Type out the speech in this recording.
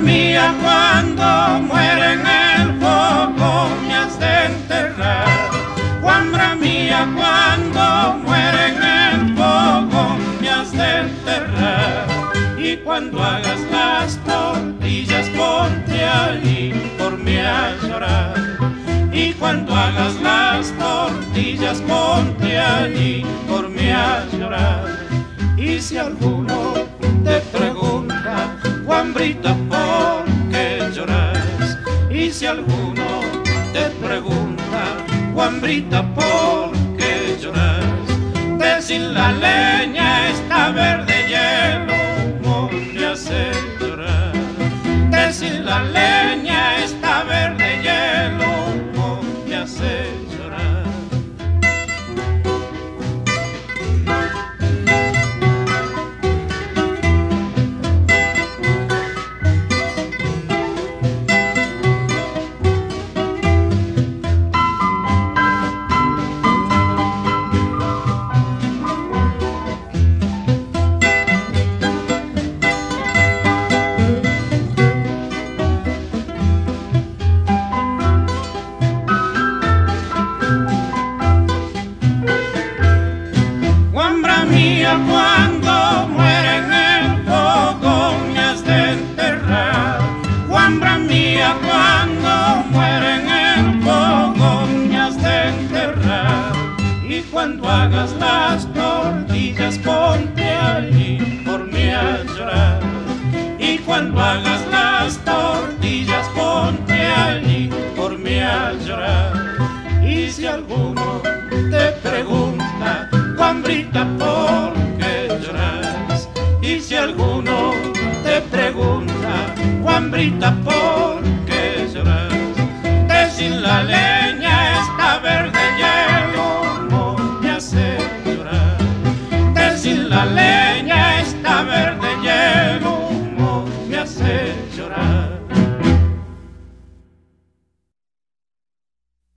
mía, cuando muere en el fuego me has de enterrar. Guambra mía, cuando muere en el fuego me has de enterrar. Y cuando hagas las tortillas, ponte allí por mí a llorar. Y cuando hagas las tortillas, ponte allí por mí a llorar. Y si alguno Guambrita, ¿por qué lloras? Y si alguno te pregunta, Guambrita, ¿por qué lloras? Decir la leña está verde el humo me hace llorar. Decir la leña está verde el humo me hace Cuando muere en el de enterrar. Guambra mía, cuando muere en el de enterrar. Y cuando hagas las tortillas, ponte allí por mí a llorar. Y cuando hagas las tortillas, ponte allí por mí a llorar. Y si alguno Guambrita, ¿por qué lloras? Decir la leña está verde humo me hace llorar. Decir la leña está verde humo me hace llorar.